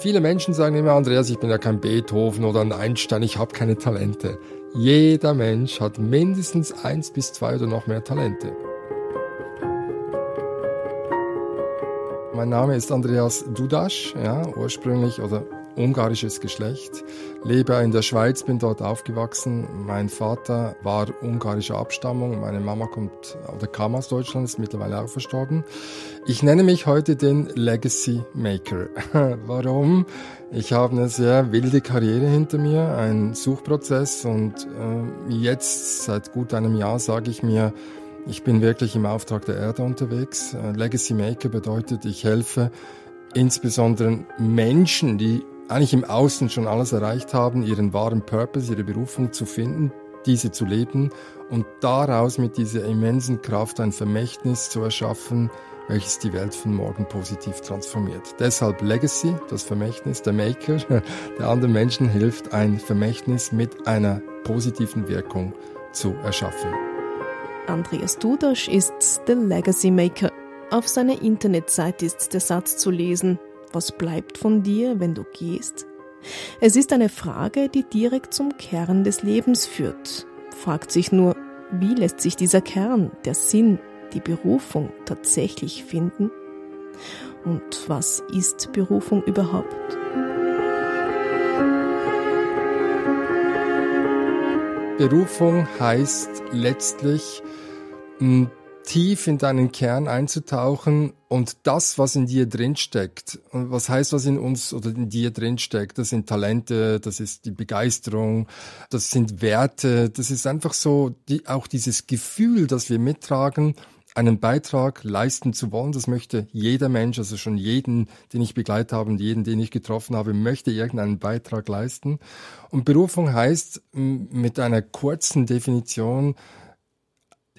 Viele Menschen sagen immer, Andreas, ich bin ja kein Beethoven oder ein Einstein, ich habe keine Talente. Jeder Mensch hat mindestens eins bis zwei oder noch mehr Talente. Mein Name ist Andreas Dudas, ja, ursprünglich oder ungarisches Geschlecht, lebe in der Schweiz, bin dort aufgewachsen. Mein Vater war ungarischer Abstammung, meine Mama kommt oder kam aus Deutschland, ist mittlerweile auch verstorben. Ich nenne mich heute den Legacy Maker. Warum? Ich habe eine sehr wilde Karriere hinter mir, einen Suchprozess und äh, jetzt seit gut einem Jahr sage ich mir, ich bin wirklich im Auftrag der Erde unterwegs. Äh, Legacy Maker bedeutet, ich helfe insbesondere Menschen, die eigentlich im Außen schon alles erreicht haben, ihren wahren Purpose, ihre Berufung zu finden, diese zu leben und daraus mit dieser immensen Kraft ein Vermächtnis zu erschaffen, welches die Welt von morgen positiv transformiert. Deshalb Legacy, das Vermächtnis, der Maker, der anderen Menschen hilft, ein Vermächtnis mit einer positiven Wirkung zu erschaffen. Andreas Dudasch ist der Legacy Maker. Auf seiner Internetseite ist der Satz zu lesen, was bleibt von dir, wenn du gehst? Es ist eine Frage, die direkt zum Kern des Lebens führt. Fragt sich nur, wie lässt sich dieser Kern, der Sinn, die Berufung tatsächlich finden? Und was ist Berufung überhaupt? Berufung heißt letztlich tief in deinen Kern einzutauchen und das, was in dir drinsteckt, und was heißt, was in uns oder in dir drinsteckt, das sind Talente, das ist die Begeisterung, das sind Werte, das ist einfach so, die, auch dieses Gefühl, das wir mittragen, einen Beitrag leisten zu wollen. Das möchte jeder Mensch, also schon jeden, den ich begleitet habe und jeden, den ich getroffen habe, möchte irgendeinen Beitrag leisten. Und Berufung heißt mit einer kurzen Definition,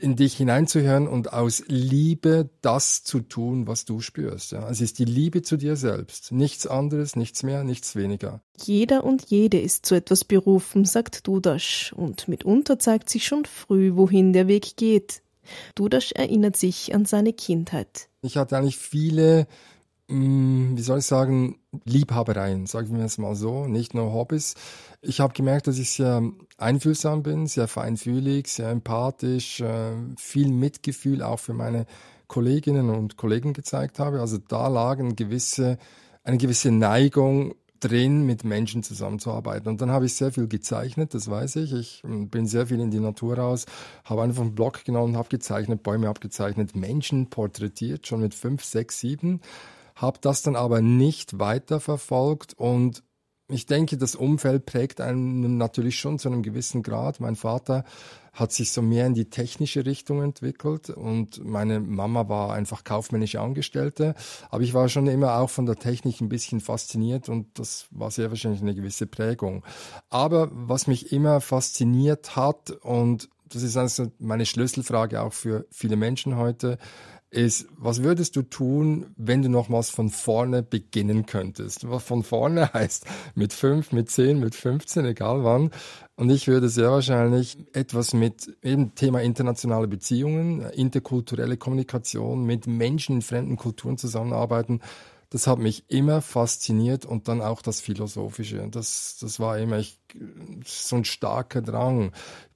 in dich hineinzuhören und aus Liebe das zu tun, was du spürst. Ja. Es ist die Liebe zu dir selbst. Nichts anderes, nichts mehr, nichts weniger. Jeder und jede ist zu etwas berufen, sagt Dudasch. Und mitunter zeigt sich schon früh, wohin der Weg geht. Dudasch erinnert sich an seine Kindheit. Ich hatte eigentlich viele wie soll ich sagen, Liebhabereien, sagen wir es mal so, nicht nur Hobbys. Ich habe gemerkt, dass ich sehr einfühlsam bin, sehr feinfühlig, sehr empathisch, äh, viel Mitgefühl auch für meine Kolleginnen und Kollegen gezeigt habe. Also da lag eine gewisse, eine gewisse Neigung drin, mit Menschen zusammenzuarbeiten. Und dann habe ich sehr viel gezeichnet, das weiß ich. Ich mm, bin sehr viel in die Natur raus, habe einfach einen Block genommen, habe gezeichnet, Bäume abgezeichnet, Menschen porträtiert, schon mit fünf, sechs, sieben habe das dann aber nicht weiterverfolgt und ich denke, das Umfeld prägt einen natürlich schon zu einem gewissen Grad. Mein Vater hat sich so mehr in die technische Richtung entwickelt und meine Mama war einfach kaufmännische Angestellte. Aber ich war schon immer auch von der Technik ein bisschen fasziniert und das war sehr wahrscheinlich eine gewisse Prägung. Aber was mich immer fasziniert hat und das ist also meine Schlüsselfrage auch für viele Menschen heute, ist, was würdest du tun, wenn du nochmals von vorne beginnen könntest? Was von vorne heißt mit fünf, mit zehn, mit 15, egal wann. Und ich würde sehr wahrscheinlich etwas mit eben Thema internationale Beziehungen, interkulturelle Kommunikation, mit Menschen in fremden Kulturen zusammenarbeiten. Das hat mich immer fasziniert und dann auch das Philosophische. Das, das war immer ich, so ein starker Drang.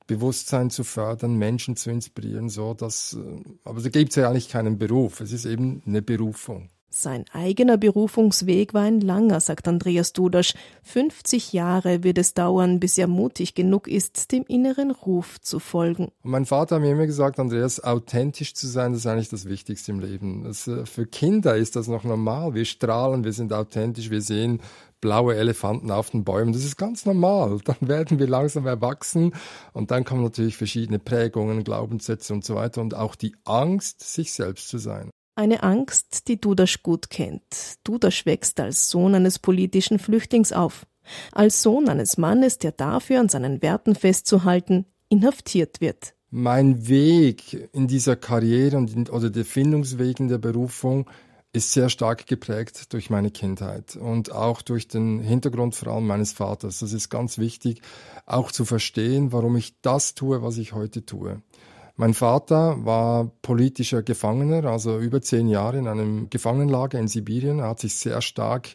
Bewusstsein zu fördern, Menschen zu inspirieren, so dass, äh, aber da gibt es ja eigentlich keinen Beruf. Es ist eben eine Berufung. Sein eigener Berufungsweg war ein langer, sagt Andreas Dudasch. 50 Jahre wird es dauern, bis er mutig genug ist, dem inneren Ruf zu folgen. Und mein Vater hat mir immer gesagt, Andreas, authentisch zu sein, das ist eigentlich das Wichtigste im Leben. Das, äh, für Kinder ist das noch normal. Wir strahlen, wir sind authentisch, wir sehen blaue Elefanten auf den Bäumen. Das ist ganz normal. Dann werden wir langsam erwachsen und dann kommen natürlich verschiedene Prägungen, Glaubenssätze und so weiter und auch die Angst, sich selbst zu sein. Eine Angst, die Dudasch gut kennt. Dudasch wächst als Sohn eines politischen Flüchtlings auf. Als Sohn eines Mannes, der dafür an seinen Werten festzuhalten, inhaftiert wird. Mein Weg in dieser Karriere und in, oder der Findungsweg in der Berufung ist sehr stark geprägt durch meine Kindheit und auch durch den Hintergrund vor allem meines Vaters. Das ist ganz wichtig, auch zu verstehen, warum ich das tue, was ich heute tue. Mein Vater war politischer Gefangener, also über zehn Jahre in einem Gefangenenlager in Sibirien. Er hat sich sehr stark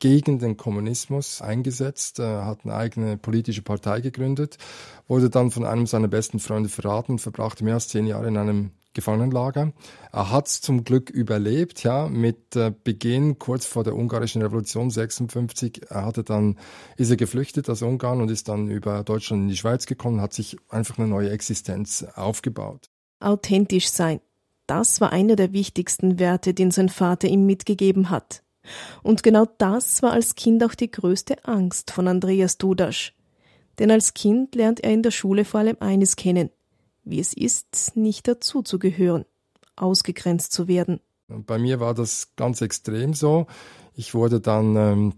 gegen den Kommunismus eingesetzt, er hat eine eigene politische Partei gegründet, wurde dann von einem seiner besten Freunde verraten verbrachte mehr als zehn Jahre in einem Gefangenenlager. Er hat es zum Glück überlebt, ja, mit äh, Beginn kurz vor der ungarischen Revolution 56. Er hatte dann, ist er geflüchtet aus Ungarn und ist dann über Deutschland in die Schweiz gekommen, hat sich einfach eine neue Existenz aufgebaut. Authentisch sein. Das war einer der wichtigsten Werte, den sein Vater ihm mitgegeben hat. Und genau das war als Kind auch die größte Angst von Andreas Dudasch. Denn als Kind lernt er in der Schule vor allem eines kennen, wie es ist, nicht dazuzugehören, ausgegrenzt zu werden. Bei mir war das ganz extrem so. Ich wurde dann ähm,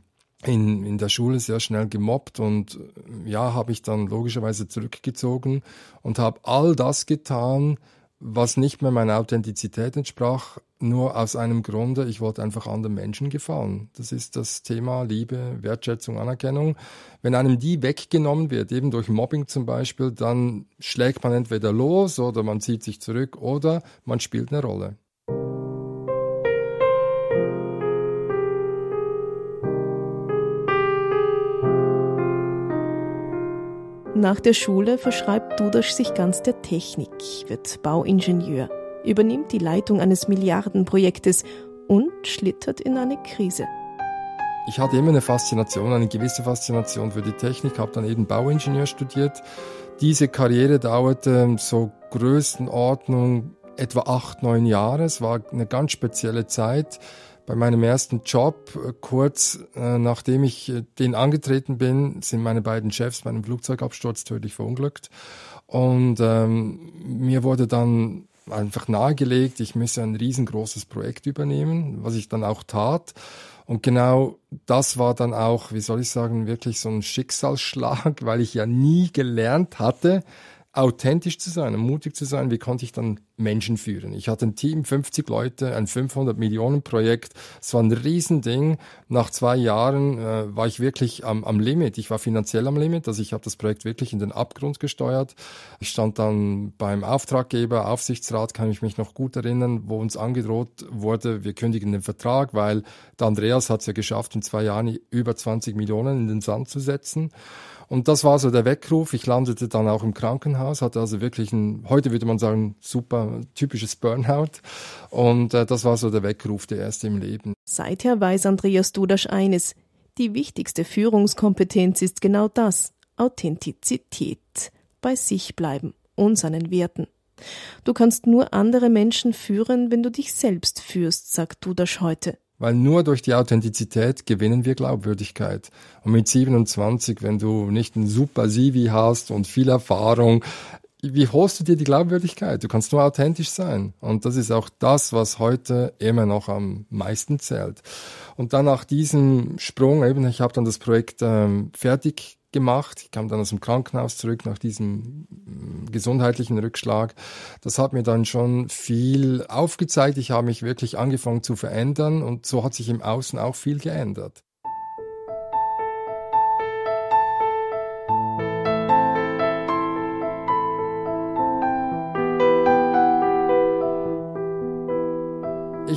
in, in der Schule sehr schnell gemobbt und ja, habe ich dann logischerweise zurückgezogen und habe all das getan, was nicht mehr meiner Authentizität entsprach, nur aus einem Grunde, ich wollte einfach anderen Menschen gefallen. Das ist das Thema Liebe, Wertschätzung, Anerkennung. Wenn einem die weggenommen wird, eben durch Mobbing zum Beispiel, dann schlägt man entweder los oder man zieht sich zurück oder man spielt eine Rolle. Nach der Schule verschreibt Dudasch sich ganz der Technik, wird Bauingenieur, übernimmt die Leitung eines Milliardenprojektes und schlittert in eine Krise. Ich hatte immer eine Faszination, eine gewisse Faszination für die Technik, habe dann eben Bauingenieur studiert. Diese Karriere dauerte so Größenordnung etwa acht, neun Jahre. Es war eine ganz spezielle Zeit bei meinem ersten Job, äh, kurz äh, nachdem ich äh, den angetreten bin, sind meine beiden Chefs bei einem Flugzeugabsturz tödlich verunglückt. Und ähm, mir wurde dann einfach nahegelegt, ich müsse ein riesengroßes Projekt übernehmen, was ich dann auch tat. Und genau das war dann auch, wie soll ich sagen, wirklich so ein Schicksalsschlag, weil ich ja nie gelernt hatte, authentisch zu sein und mutig zu sein, wie konnte ich dann Menschen führen? Ich hatte ein Team, 50 Leute, ein 500 Millionen Projekt. Es war ein Riesending. Nach zwei Jahren äh, war ich wirklich am, am Limit. Ich war finanziell am Limit, also ich habe das Projekt wirklich in den Abgrund gesteuert. Ich stand dann beim Auftraggeber, Aufsichtsrat, kann ich mich noch gut erinnern, wo uns angedroht wurde, wir kündigen den Vertrag, weil der Andreas hat es ja geschafft, in zwei Jahren über 20 Millionen in den Sand zu setzen. Und das war so der Weckruf. Ich landete dann auch im Krankenhaus, hatte also wirklich ein, heute würde man sagen, super typisches Burnout. Und äh, das war so der Weckruf, der erste im Leben. Seither weiß Andreas Dudasch eines. Die wichtigste Führungskompetenz ist genau das. Authentizität. Bei sich bleiben und seinen Werten. Du kannst nur andere Menschen führen, wenn du dich selbst führst, sagt Dudasch heute. Weil nur durch die Authentizität gewinnen wir Glaubwürdigkeit. Und mit 27, wenn du nicht ein super CV hast und viel Erfahrung, wie holst du dir die Glaubwürdigkeit? Du kannst nur authentisch sein. Und das ist auch das, was heute immer noch am meisten zählt. Und dann nach diesem Sprung, eben, ich habe dann das Projekt ähm, fertig gemacht. Ich kam dann aus dem Krankenhaus zurück nach diesem mm, gesundheitlichen Rückschlag. Das hat mir dann schon viel aufgezeigt. Ich habe mich wirklich angefangen zu verändern und so hat sich im Außen auch viel geändert.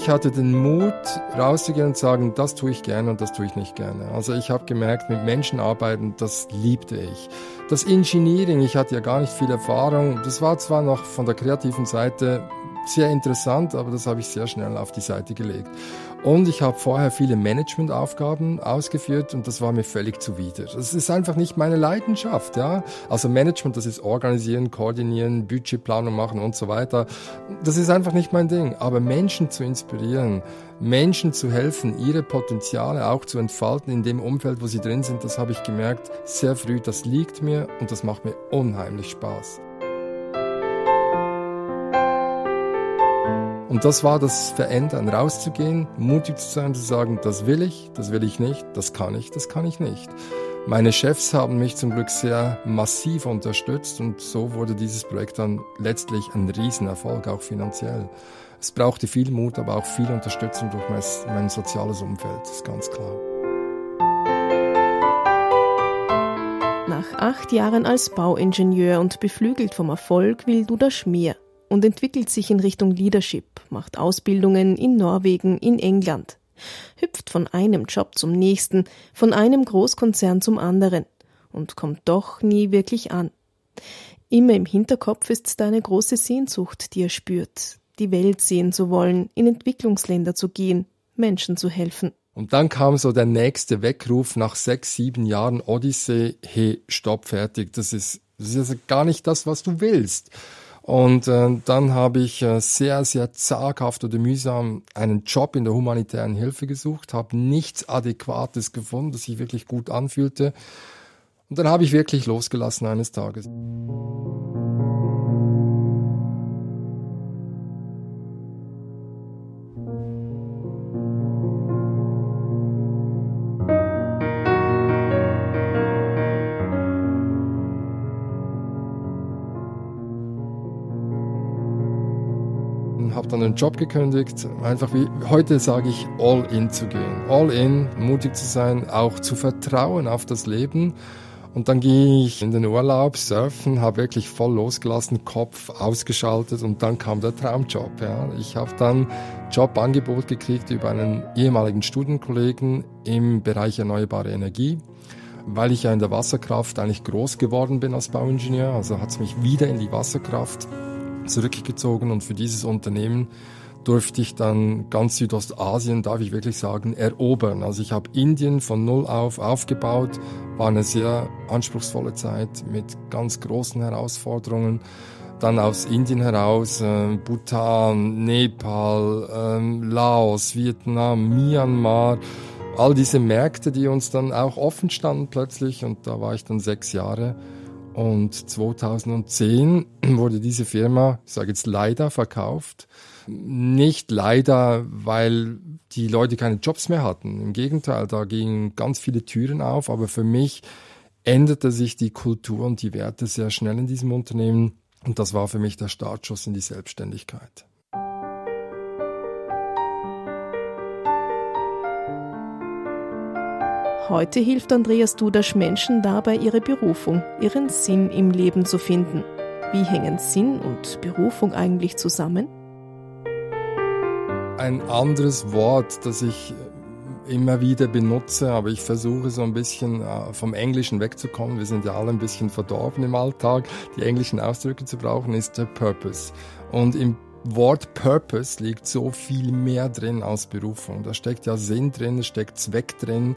Ich hatte den Mut, rauszugehen und sagen, das tue ich gerne und das tue ich nicht gerne. Also ich habe gemerkt, mit Menschen arbeiten, das liebte ich. Das Engineering, ich hatte ja gar nicht viel Erfahrung. Das war zwar noch von der kreativen Seite sehr interessant, aber das habe ich sehr schnell auf die Seite gelegt. Und ich habe vorher viele Managementaufgaben ausgeführt und das war mir völlig zuwider. Das ist einfach nicht meine Leidenschaft, ja. Also Management, das ist organisieren, koordinieren, Budgetplanung machen und so weiter. Das ist einfach nicht mein Ding. Aber Menschen zu inspirieren, Menschen zu helfen, ihre Potenziale auch zu entfalten in dem Umfeld, wo sie drin sind, das habe ich gemerkt sehr früh. Das liegt mir und das macht mir unheimlich Spaß. Und das war das Verändern, rauszugehen, mutig zu sein, zu sagen, das will ich, das will ich nicht, das kann ich, das kann ich nicht. Meine Chefs haben mich zum Glück sehr massiv unterstützt und so wurde dieses Projekt dann letztlich ein Riesenerfolg, auch finanziell. Es brauchte viel Mut, aber auch viel Unterstützung durch mein, mein soziales Umfeld, das ist ganz klar. Nach acht Jahren als Bauingenieur und beflügelt vom Erfolg will Duda Schmier und entwickelt sich in Richtung Leadership, macht Ausbildungen in Norwegen, in England. hüpft von einem Job zum nächsten, von einem Großkonzern zum anderen und kommt doch nie wirklich an. Immer im Hinterkopf ist da eine große Sehnsucht, die er spürt, die Welt sehen zu wollen, in Entwicklungsländer zu gehen, Menschen zu helfen. Und dann kam so der nächste Weckruf nach sechs, sieben Jahren Odyssee, hey, stopp, fertig, das ist, das ist also gar nicht das, was du willst. Und äh, dann habe ich äh, sehr, sehr zaghaft oder mühsam einen Job in der humanitären Hilfe gesucht, habe nichts Adäquates gefunden, das sich wirklich gut anfühlte. Und dann habe ich wirklich losgelassen eines Tages. Dann einen Job gekündigt, einfach wie heute sage ich, all in zu gehen. All in, mutig zu sein, auch zu vertrauen auf das Leben. Und dann ging ich in den Urlaub, surfen, habe wirklich voll losgelassen, Kopf ausgeschaltet und dann kam der Traumjob. Ja. Ich habe dann Jobangebot gekriegt über einen ehemaligen Studienkollegen im Bereich erneuerbare Energie weil ich ja in der Wasserkraft eigentlich groß geworden bin als Bauingenieur, also hat es mich wieder in die Wasserkraft zurückgezogen und für dieses Unternehmen durfte ich dann ganz Südostasien, darf ich wirklich sagen, erobern. Also ich habe Indien von null auf aufgebaut, war eine sehr anspruchsvolle Zeit mit ganz großen Herausforderungen. Dann aus Indien heraus äh, Bhutan, Nepal, äh, Laos, Vietnam, Myanmar, all diese Märkte, die uns dann auch offen standen plötzlich und da war ich dann sechs Jahre und 2010 wurde diese Firma, ich sage jetzt leider, verkauft. Nicht leider, weil die Leute keine Jobs mehr hatten. Im Gegenteil, da gingen ganz viele Türen auf. Aber für mich änderte sich die Kultur und die Werte sehr schnell in diesem Unternehmen. Und das war für mich der Startschuss in die Selbstständigkeit. Heute hilft Andreas Dudasch Menschen dabei, ihre Berufung, ihren Sinn im Leben zu finden. Wie hängen Sinn und Berufung eigentlich zusammen? Ein anderes Wort, das ich immer wieder benutze, aber ich versuche so ein bisschen äh, vom Englischen wegzukommen. Wir sind ja alle ein bisschen verdorben im Alltag, die englischen Ausdrücke zu brauchen, ist der Purpose. Und im Wort Purpose liegt so viel mehr drin als Berufung. Da steckt ja Sinn drin, da steckt Zweck drin,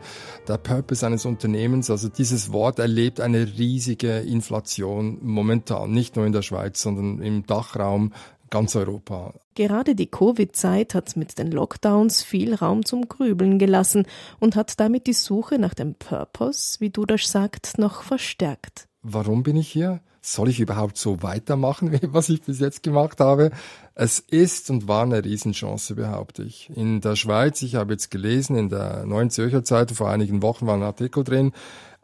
der Purpose eines Unternehmens. Also dieses Wort erlebt eine riesige Inflation momentan, nicht nur in der Schweiz, sondern im Dachraum ganz Europa. Gerade die Covid-Zeit hat mit den Lockdowns viel Raum zum Grübeln gelassen und hat damit die Suche nach dem Purpose, wie du das sagt, noch verstärkt. Warum bin ich hier? Soll ich überhaupt so weitermachen, was ich bis jetzt gemacht habe? Es ist und war eine Riesenchance, behaupte ich. In der Schweiz, ich habe jetzt gelesen, in der Neuen Zürcher Zeitung vor einigen Wochen war ein Artikel drin,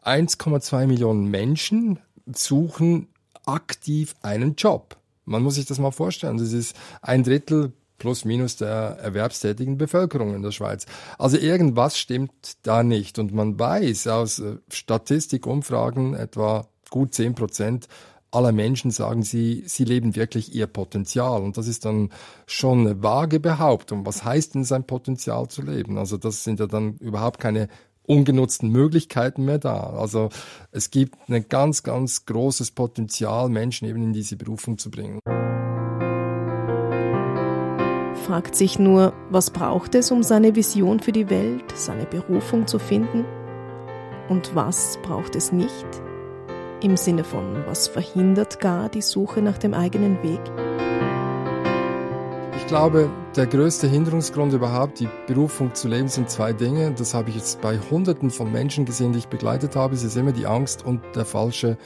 1,2 Millionen Menschen suchen aktiv einen Job. Man muss sich das mal vorstellen. Das ist ein Drittel plus minus der erwerbstätigen Bevölkerung in der Schweiz. Also irgendwas stimmt da nicht. Und man weiß aus äh, Statistikumfragen etwa gut zehn Prozent aller Menschen sagen sie, sie leben wirklich ihr Potenzial. Und das ist dann schon eine vage Behauptung. Was heißt denn sein Potenzial zu leben? Also das sind ja dann überhaupt keine ungenutzten Möglichkeiten mehr da. Also es gibt ein ganz, ganz großes Potenzial, Menschen eben in diese Berufung zu bringen. Fragt sich nur, was braucht es, um seine Vision für die Welt, seine Berufung zu finden? Und was braucht es nicht? Im Sinne von, was verhindert gar die Suche nach dem eigenen Weg? Ich glaube, der größte Hinderungsgrund überhaupt, die Berufung zu leben, sind zwei Dinge. Das habe ich jetzt bei Hunderten von Menschen gesehen, die ich begleitet habe. Es ist immer die Angst und der falsche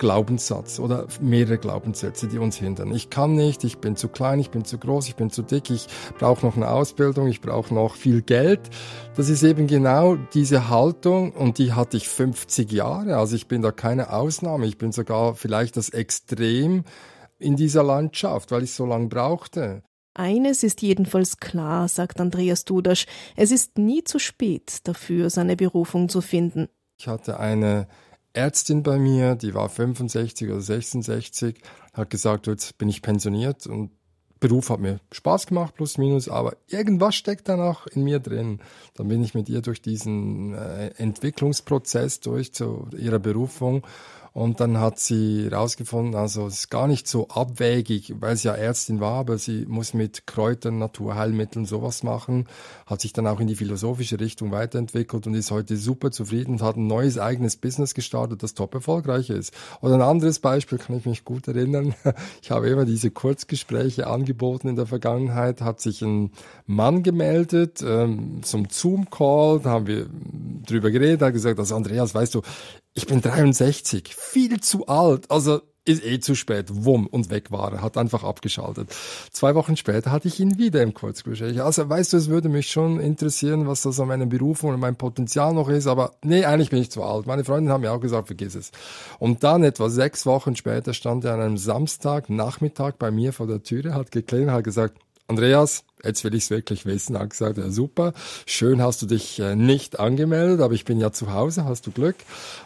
Glaubenssatz oder mehrere Glaubenssätze, die uns hindern. Ich kann nicht, ich bin zu klein, ich bin zu groß, ich bin zu dick, ich brauche noch eine Ausbildung, ich brauche noch viel Geld. Das ist eben genau diese Haltung und die hatte ich 50 Jahre. Also ich bin da keine Ausnahme. Ich bin sogar vielleicht das Extrem in dieser Landschaft, weil ich so lange brauchte. Eines ist jedenfalls klar, sagt Andreas Dudasch, es ist nie zu spät dafür, seine Berufung zu finden. Ich hatte eine Ärztin bei mir, die war 65 oder 66, hat gesagt, jetzt bin ich pensioniert und Beruf hat mir Spaß gemacht, plus minus, aber irgendwas steckt dann auch in mir drin. Dann bin ich mit ihr durch diesen äh, Entwicklungsprozess durch zu ihrer Berufung und dann hat sie herausgefunden, also es ist gar nicht so abwägig, weil sie ja Ärztin war, aber sie muss mit Kräutern, Naturheilmitteln sowas machen, hat sich dann auch in die philosophische Richtung weiterentwickelt und ist heute super zufrieden und hat ein neues eigenes Business gestartet, das top erfolgreich ist. Oder ein anderes Beispiel kann ich mich gut erinnern. Ich habe immer diese Kurzgespräche angeboten in der Vergangenheit, hat sich ein Mann gemeldet ähm, zum Zoom-Call, da haben wir drüber geredet, hat gesagt, also Andreas, weißt du, ich bin 63, viel zu alt. Also ist eh zu spät, wumm, und weg war er, hat einfach abgeschaltet. Zwei Wochen später hatte ich ihn wieder im Kurzgespräch. Also weißt du, es würde mich schon interessieren, was das an meiner Berufung und mein Potenzial noch ist, aber nee, eigentlich bin ich zu alt. Meine Freundin haben mir auch gesagt, vergiss es. Und dann etwa sechs Wochen später stand er an einem Samstag Nachmittag bei mir vor der Türe, hat geklingelt, hat gesagt, Andreas, jetzt will ich es wirklich wissen. Er hat gesagt, ja super, schön hast du dich äh, nicht angemeldet, aber ich bin ja zu Hause, hast du Glück.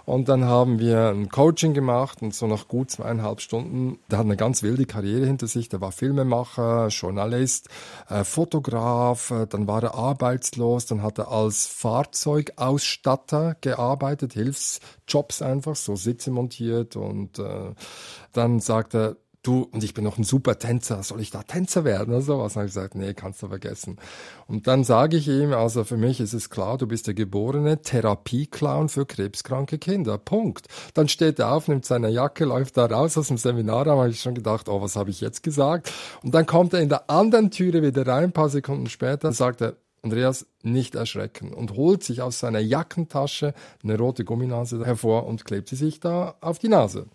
Und dann haben wir ein Coaching gemacht und so nach gut zweieinhalb Stunden, der hat eine ganz wilde Karriere hinter sich, der war Filmemacher, Journalist, äh, Fotograf, äh, dann war er arbeitslos, dann hat er als Fahrzeugausstatter gearbeitet, Hilfsjobs einfach, so Sitze montiert und äh, dann sagt er, du, und ich bin noch ein super Tänzer, soll ich da Tänzer werden oder sowas? Und habe ich gesagt, nee, kannst du vergessen. Und dann sage ich ihm, also für mich ist es klar, du bist der geborene Therapieclown für krebskranke Kinder. Punkt. Dann steht er auf, nimmt seine Jacke, läuft da raus aus dem Seminar, da habe ich schon gedacht, oh, was habe ich jetzt gesagt? Und dann kommt er in der anderen Türe wieder rein, ein paar Sekunden später, sagt er, Andreas nicht erschrecken und holt sich aus seiner Jackentasche eine rote Gumminase hervor und klebt sie sich da auf die Nase.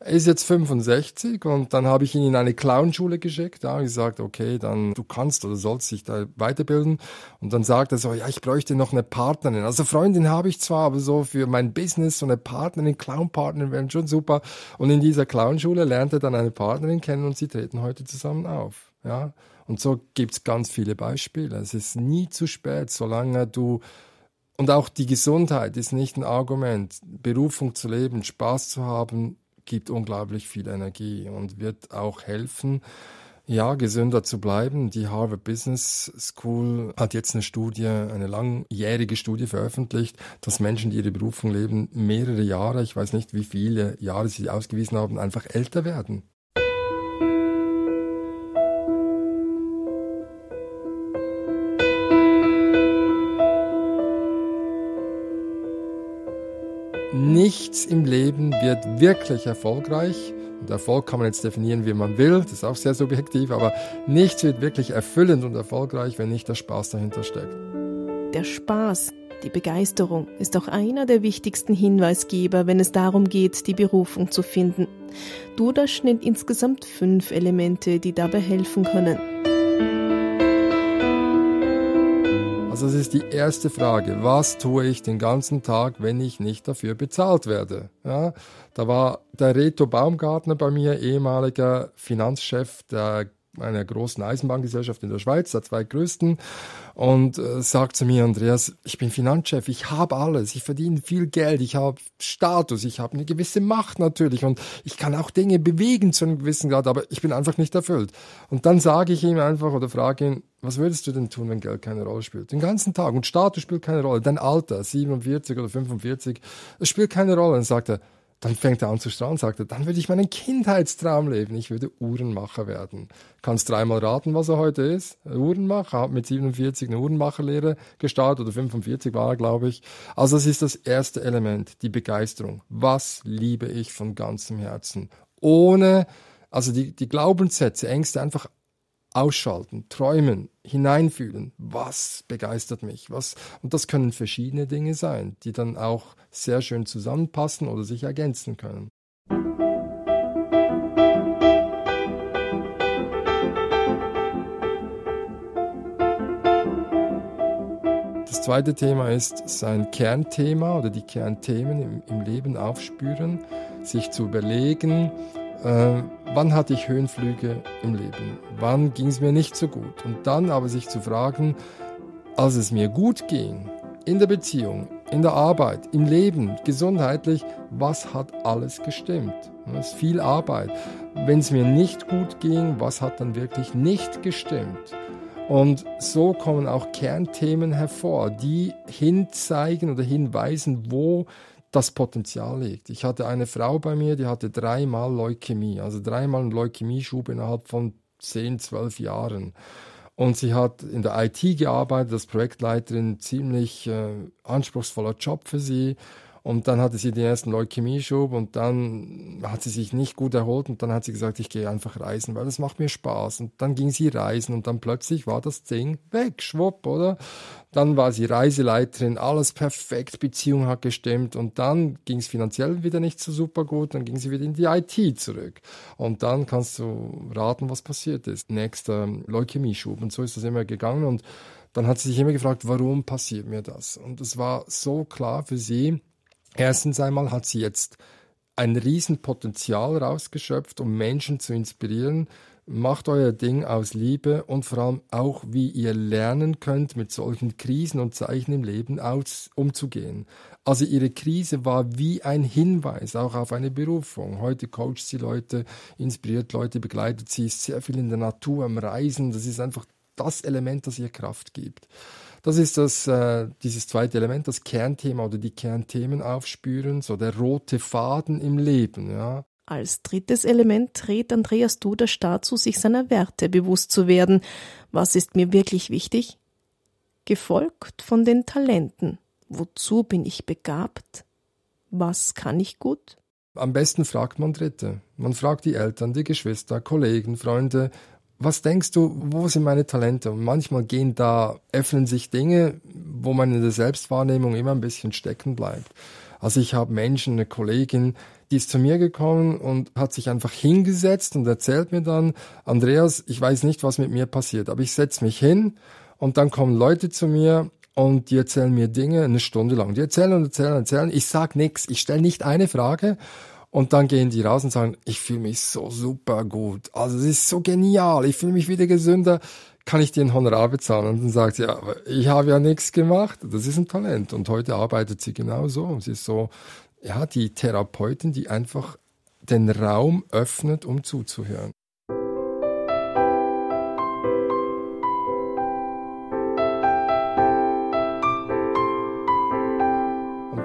Er ist jetzt 65 und dann habe ich ihn in eine Clownschule geschickt. Da habe ich gesagt, okay, dann du kannst oder sollst dich da weiterbilden. Und dann sagt er so, ja, ich bräuchte noch eine Partnerin. Also Freundin habe ich zwar, aber so für mein Business so eine Partnerin, Clownpartnerin wären schon super. Und in dieser Clownschule lernt er dann eine Partnerin kennen und sie treten heute zusammen auf. Ja, und so gibt's ganz viele Beispiele. Es ist nie zu spät, solange du und auch die Gesundheit ist nicht ein Argument. Berufung zu leben, Spaß zu haben, gibt unglaublich viel Energie und wird auch helfen, ja, gesünder zu bleiben. Die Harvard Business School hat jetzt eine Studie, eine langjährige Studie veröffentlicht, dass Menschen, die ihre Berufung leben, mehrere Jahre, ich weiß nicht wie viele Jahre sie ausgewiesen haben, einfach älter werden. Nichts im Leben wird wirklich erfolgreich. Und Erfolg kann man jetzt definieren, wie man will. Das ist auch sehr subjektiv. Aber nichts wird wirklich erfüllend und erfolgreich, wenn nicht der Spaß dahinter steckt. Der Spaß, die Begeisterung ist auch einer der wichtigsten Hinweisgeber, wenn es darum geht, die Berufung zu finden. Dudasch nennt insgesamt fünf Elemente, die dabei helfen können. Also das ist die erste Frage. Was tue ich den ganzen Tag, wenn ich nicht dafür bezahlt werde? Ja, da war der Reto Baumgartner bei mir, ehemaliger Finanzchef der einer großen Eisenbahngesellschaft in der Schweiz, der zweitgrößten, und äh, sagt zu mir, Andreas, ich bin Finanzchef, ich habe alles, ich verdiene viel Geld, ich habe Status, ich habe eine gewisse Macht natürlich und ich kann auch Dinge bewegen zu einem gewissen Grad, aber ich bin einfach nicht erfüllt. Und dann sage ich ihm einfach oder frage ihn, was würdest du denn tun, wenn Geld keine Rolle spielt? Den ganzen Tag. Und Status spielt keine Rolle. Dein Alter, 47 oder 45, es spielt keine Rolle. Und dann sagt er, dann fängt er an zu strahlen und sagte, dann würde ich meinen Kindheitstraum leben. Ich würde Uhrenmacher werden. Kannst dreimal raten, was er heute ist? Uhrenmacher, hat mit 47 eine Uhrenmacherlehre gestartet oder 45 war er, glaube ich. Also das ist das erste Element, die Begeisterung. Was liebe ich von ganzem Herzen? Ohne, also die, die Glaubenssätze, Ängste einfach ausschalten, träumen, hineinfühlen. Was begeistert mich? Was? Und das können verschiedene Dinge sein, die dann auch sehr schön zusammenpassen oder sich ergänzen können. Das zweite Thema ist sein Kernthema oder die Kernthemen im, im Leben aufspüren, sich zu überlegen, äh, wann hatte ich Höhenflüge im Leben? Wann ging es mir nicht so gut? Und dann aber sich zu fragen, als es mir gut ging, in der Beziehung, in der Arbeit, im Leben, gesundheitlich, was hat alles gestimmt? Es ist viel Arbeit. Wenn es mir nicht gut ging, was hat dann wirklich nicht gestimmt? Und so kommen auch Kernthemen hervor, die hinzeigen oder hinweisen, wo das Potenzial liegt. Ich hatte eine Frau bei mir, die hatte dreimal Leukämie, also dreimal einen Leukämieschub innerhalb von 10, 12 Jahren. Und sie hat in der IT gearbeitet, als Projektleiterin, ziemlich äh, anspruchsvoller Job für sie. Und dann hatte sie den ersten Leukämieschub und dann hat sie sich nicht gut erholt und dann hat sie gesagt, ich gehe einfach reisen, weil das macht mir Spaß. Und dann ging sie reisen und dann plötzlich war das Ding weg, schwupp, oder? Dann war sie Reiseleiterin, alles perfekt, Beziehung hat gestimmt und dann ging es finanziell wieder nicht so super gut, dann ging sie wieder in die IT zurück. Und dann kannst du raten, was passiert ist. Nächster Leukämieschub und so ist das immer gegangen und dann hat sie sich immer gefragt, warum passiert mir das? Und es war so klar für sie, Erstens einmal hat sie jetzt ein Riesenpotenzial rausgeschöpft, um Menschen zu inspirieren. Macht euer Ding aus Liebe und vor allem auch, wie ihr lernen könnt, mit solchen Krisen und Zeichen im Leben aus, umzugehen. Also ihre Krise war wie ein Hinweis auch auf eine Berufung. Heute coacht sie Leute, inspiriert Leute, begleitet sie, ist sehr viel in der Natur am Reisen. Das ist einfach das Element, das ihr Kraft gibt. Das ist das, äh, dieses zweite Element, das Kernthema oder die Kernthemen aufspüren, so der rote Faden im Leben, ja. Als drittes Element rät Andreas Dudas dazu, sich seiner Werte bewusst zu werden. Was ist mir wirklich wichtig? Gefolgt von den Talenten. Wozu bin ich begabt? Was kann ich gut? Am besten fragt man Dritte. Man fragt die Eltern, die Geschwister, Kollegen, Freunde, was denkst du, wo sind meine Talente? Und manchmal gehen da, öffnen sich Dinge, wo man in der Selbstwahrnehmung immer ein bisschen stecken bleibt. Also ich habe Menschen, eine Kollegin, die ist zu mir gekommen und hat sich einfach hingesetzt und erzählt mir dann, Andreas, ich weiß nicht, was mit mir passiert, aber ich setze mich hin und dann kommen Leute zu mir und die erzählen mir Dinge eine Stunde lang. Die erzählen und erzählen und erzählen. Ich sag nichts, ich stelle nicht eine Frage und dann gehen die raus und sagen, ich fühle mich so super gut. Also es ist so genial, ich fühle mich wieder gesünder. Kann ich dir ein Honorar bezahlen? Und dann sagt sie, ja, ich habe ja nichts gemacht. Das ist ein Talent. Und heute arbeitet sie genau so. Sie ist so, ja, die Therapeutin, die einfach den Raum öffnet, um zuzuhören.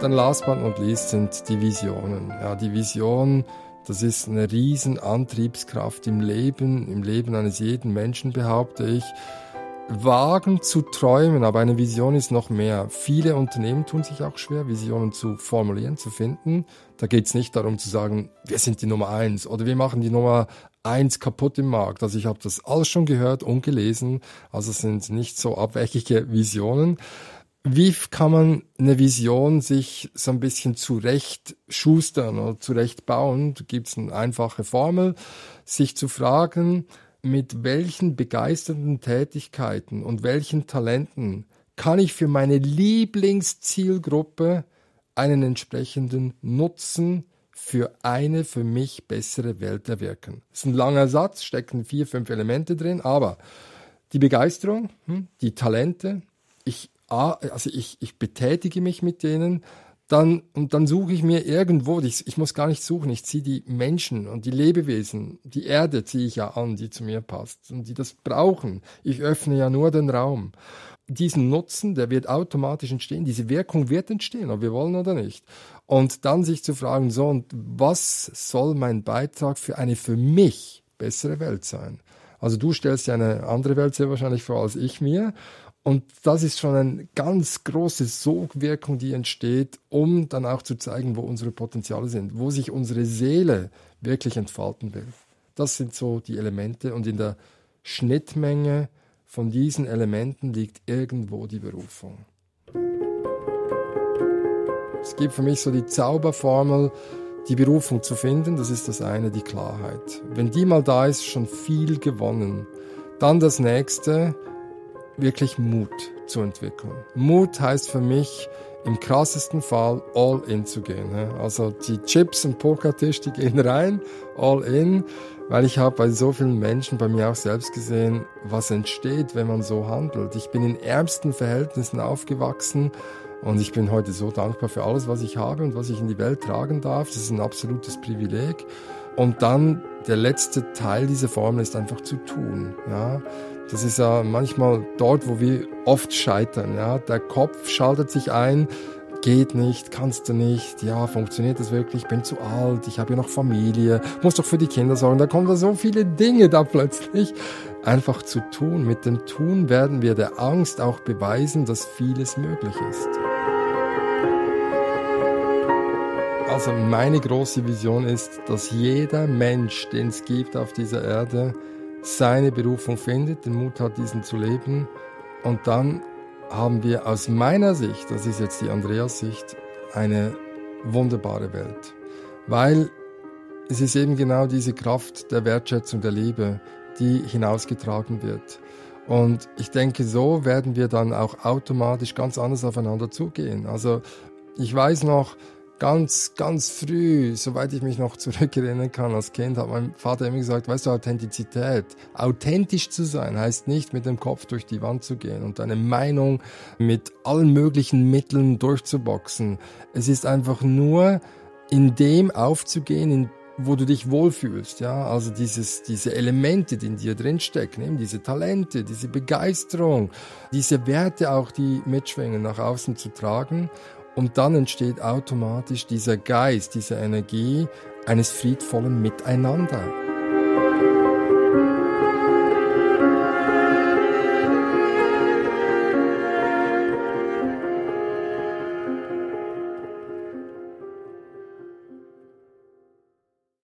Dann last but not least sind die Visionen. Ja, die Vision, das ist eine riesen Antriebskraft im Leben, im Leben eines jeden Menschen, behaupte ich. Wagen zu träumen, aber eine Vision ist noch mehr. Viele Unternehmen tun sich auch schwer, Visionen zu formulieren, zu finden. Da geht es nicht darum zu sagen, wir sind die Nummer eins oder wir machen die Nummer eins kaputt im Markt. Also ich habe das alles schon gehört und gelesen. Also es sind nicht so abwegige Visionen. Wie kann man eine Vision sich so ein bisschen zurecht schustern oder zurecht bauen? Da gibt es eine einfache Formel, sich zu fragen, mit welchen begeisternden Tätigkeiten und welchen Talenten kann ich für meine Lieblingszielgruppe einen entsprechenden Nutzen für eine für mich bessere Welt erwirken. Das ist ein langer Satz, stecken vier, fünf Elemente drin, aber die Begeisterung, hm, die Talente, ich also ich, ich betätige mich mit denen, dann, und dann suche ich mir irgendwo, ich, ich muss gar nicht suchen, ich ziehe die Menschen und die Lebewesen, die Erde ziehe ich ja an, die zu mir passt und die das brauchen. Ich öffne ja nur den Raum. Diesen Nutzen, der wird automatisch entstehen, diese Wirkung wird entstehen, ob wir wollen oder nicht. Und dann sich zu fragen, so, und was soll mein Beitrag für eine für mich bessere Welt sein? Also du stellst ja eine andere Welt sehr wahrscheinlich vor als ich mir. Und das ist schon eine ganz große Sogwirkung, die entsteht, um dann auch zu zeigen, wo unsere Potenziale sind, wo sich unsere Seele wirklich entfalten will. Das sind so die Elemente und in der Schnittmenge von diesen Elementen liegt irgendwo die Berufung. Es gibt für mich so die Zauberformel, die Berufung zu finden, das ist das eine, die Klarheit. Wenn die mal da ist, schon viel gewonnen. Dann das nächste, wirklich Mut zu entwickeln. Mut heißt für mich im krassesten Fall all in zu gehen. Also die Chips im Pokertisch, die gehen rein, all in, weil ich habe bei so vielen Menschen, bei mir auch selbst gesehen, was entsteht, wenn man so handelt. Ich bin in ärmsten Verhältnissen aufgewachsen Und ich bin heute so dankbar für alles, was ich habe und was ich in die Welt tragen darf. Das ist ein absolutes Privileg. Und dann der letzte Teil dieser Formel ist einfach zu tun. Ja, das ist ja manchmal dort, wo wir oft scheitern. Ja, der Kopf schaltet sich ein. Geht nicht, kannst du nicht, ja, funktioniert das wirklich, bin zu alt, ich habe ja noch Familie, muss doch für die Kinder sorgen, da kommen da so viele Dinge da plötzlich. Einfach zu tun. Mit dem Tun werden wir der Angst auch beweisen, dass vieles möglich ist. Also meine große Vision ist, dass jeder Mensch, den es gibt auf dieser Erde, seine Berufung findet, den Mut hat, diesen zu leben. Und dann haben wir aus meiner Sicht, das ist jetzt die Andreas-Sicht, eine wunderbare Welt. Weil es ist eben genau diese Kraft der Wertschätzung der Liebe, die hinausgetragen wird. Und ich denke, so werden wir dann auch automatisch ganz anders aufeinander zugehen. Also ich weiß noch, ganz, ganz früh, soweit ich mich noch zurückerinnern kann als Kind, hat mein Vater immer gesagt, weißt du, Authentizität, authentisch zu sein, heißt nicht mit dem Kopf durch die Wand zu gehen und deine Meinung mit allen möglichen Mitteln durchzuboxen. Es ist einfach nur in dem aufzugehen, in wo du dich wohlfühlst, ja, also dieses, diese Elemente, die in dir drinstecken, eben diese Talente, diese Begeisterung, diese Werte auch, die mitschwingen, nach außen zu tragen und dann entsteht automatisch dieser Geist, diese Energie eines friedvollen Miteinander.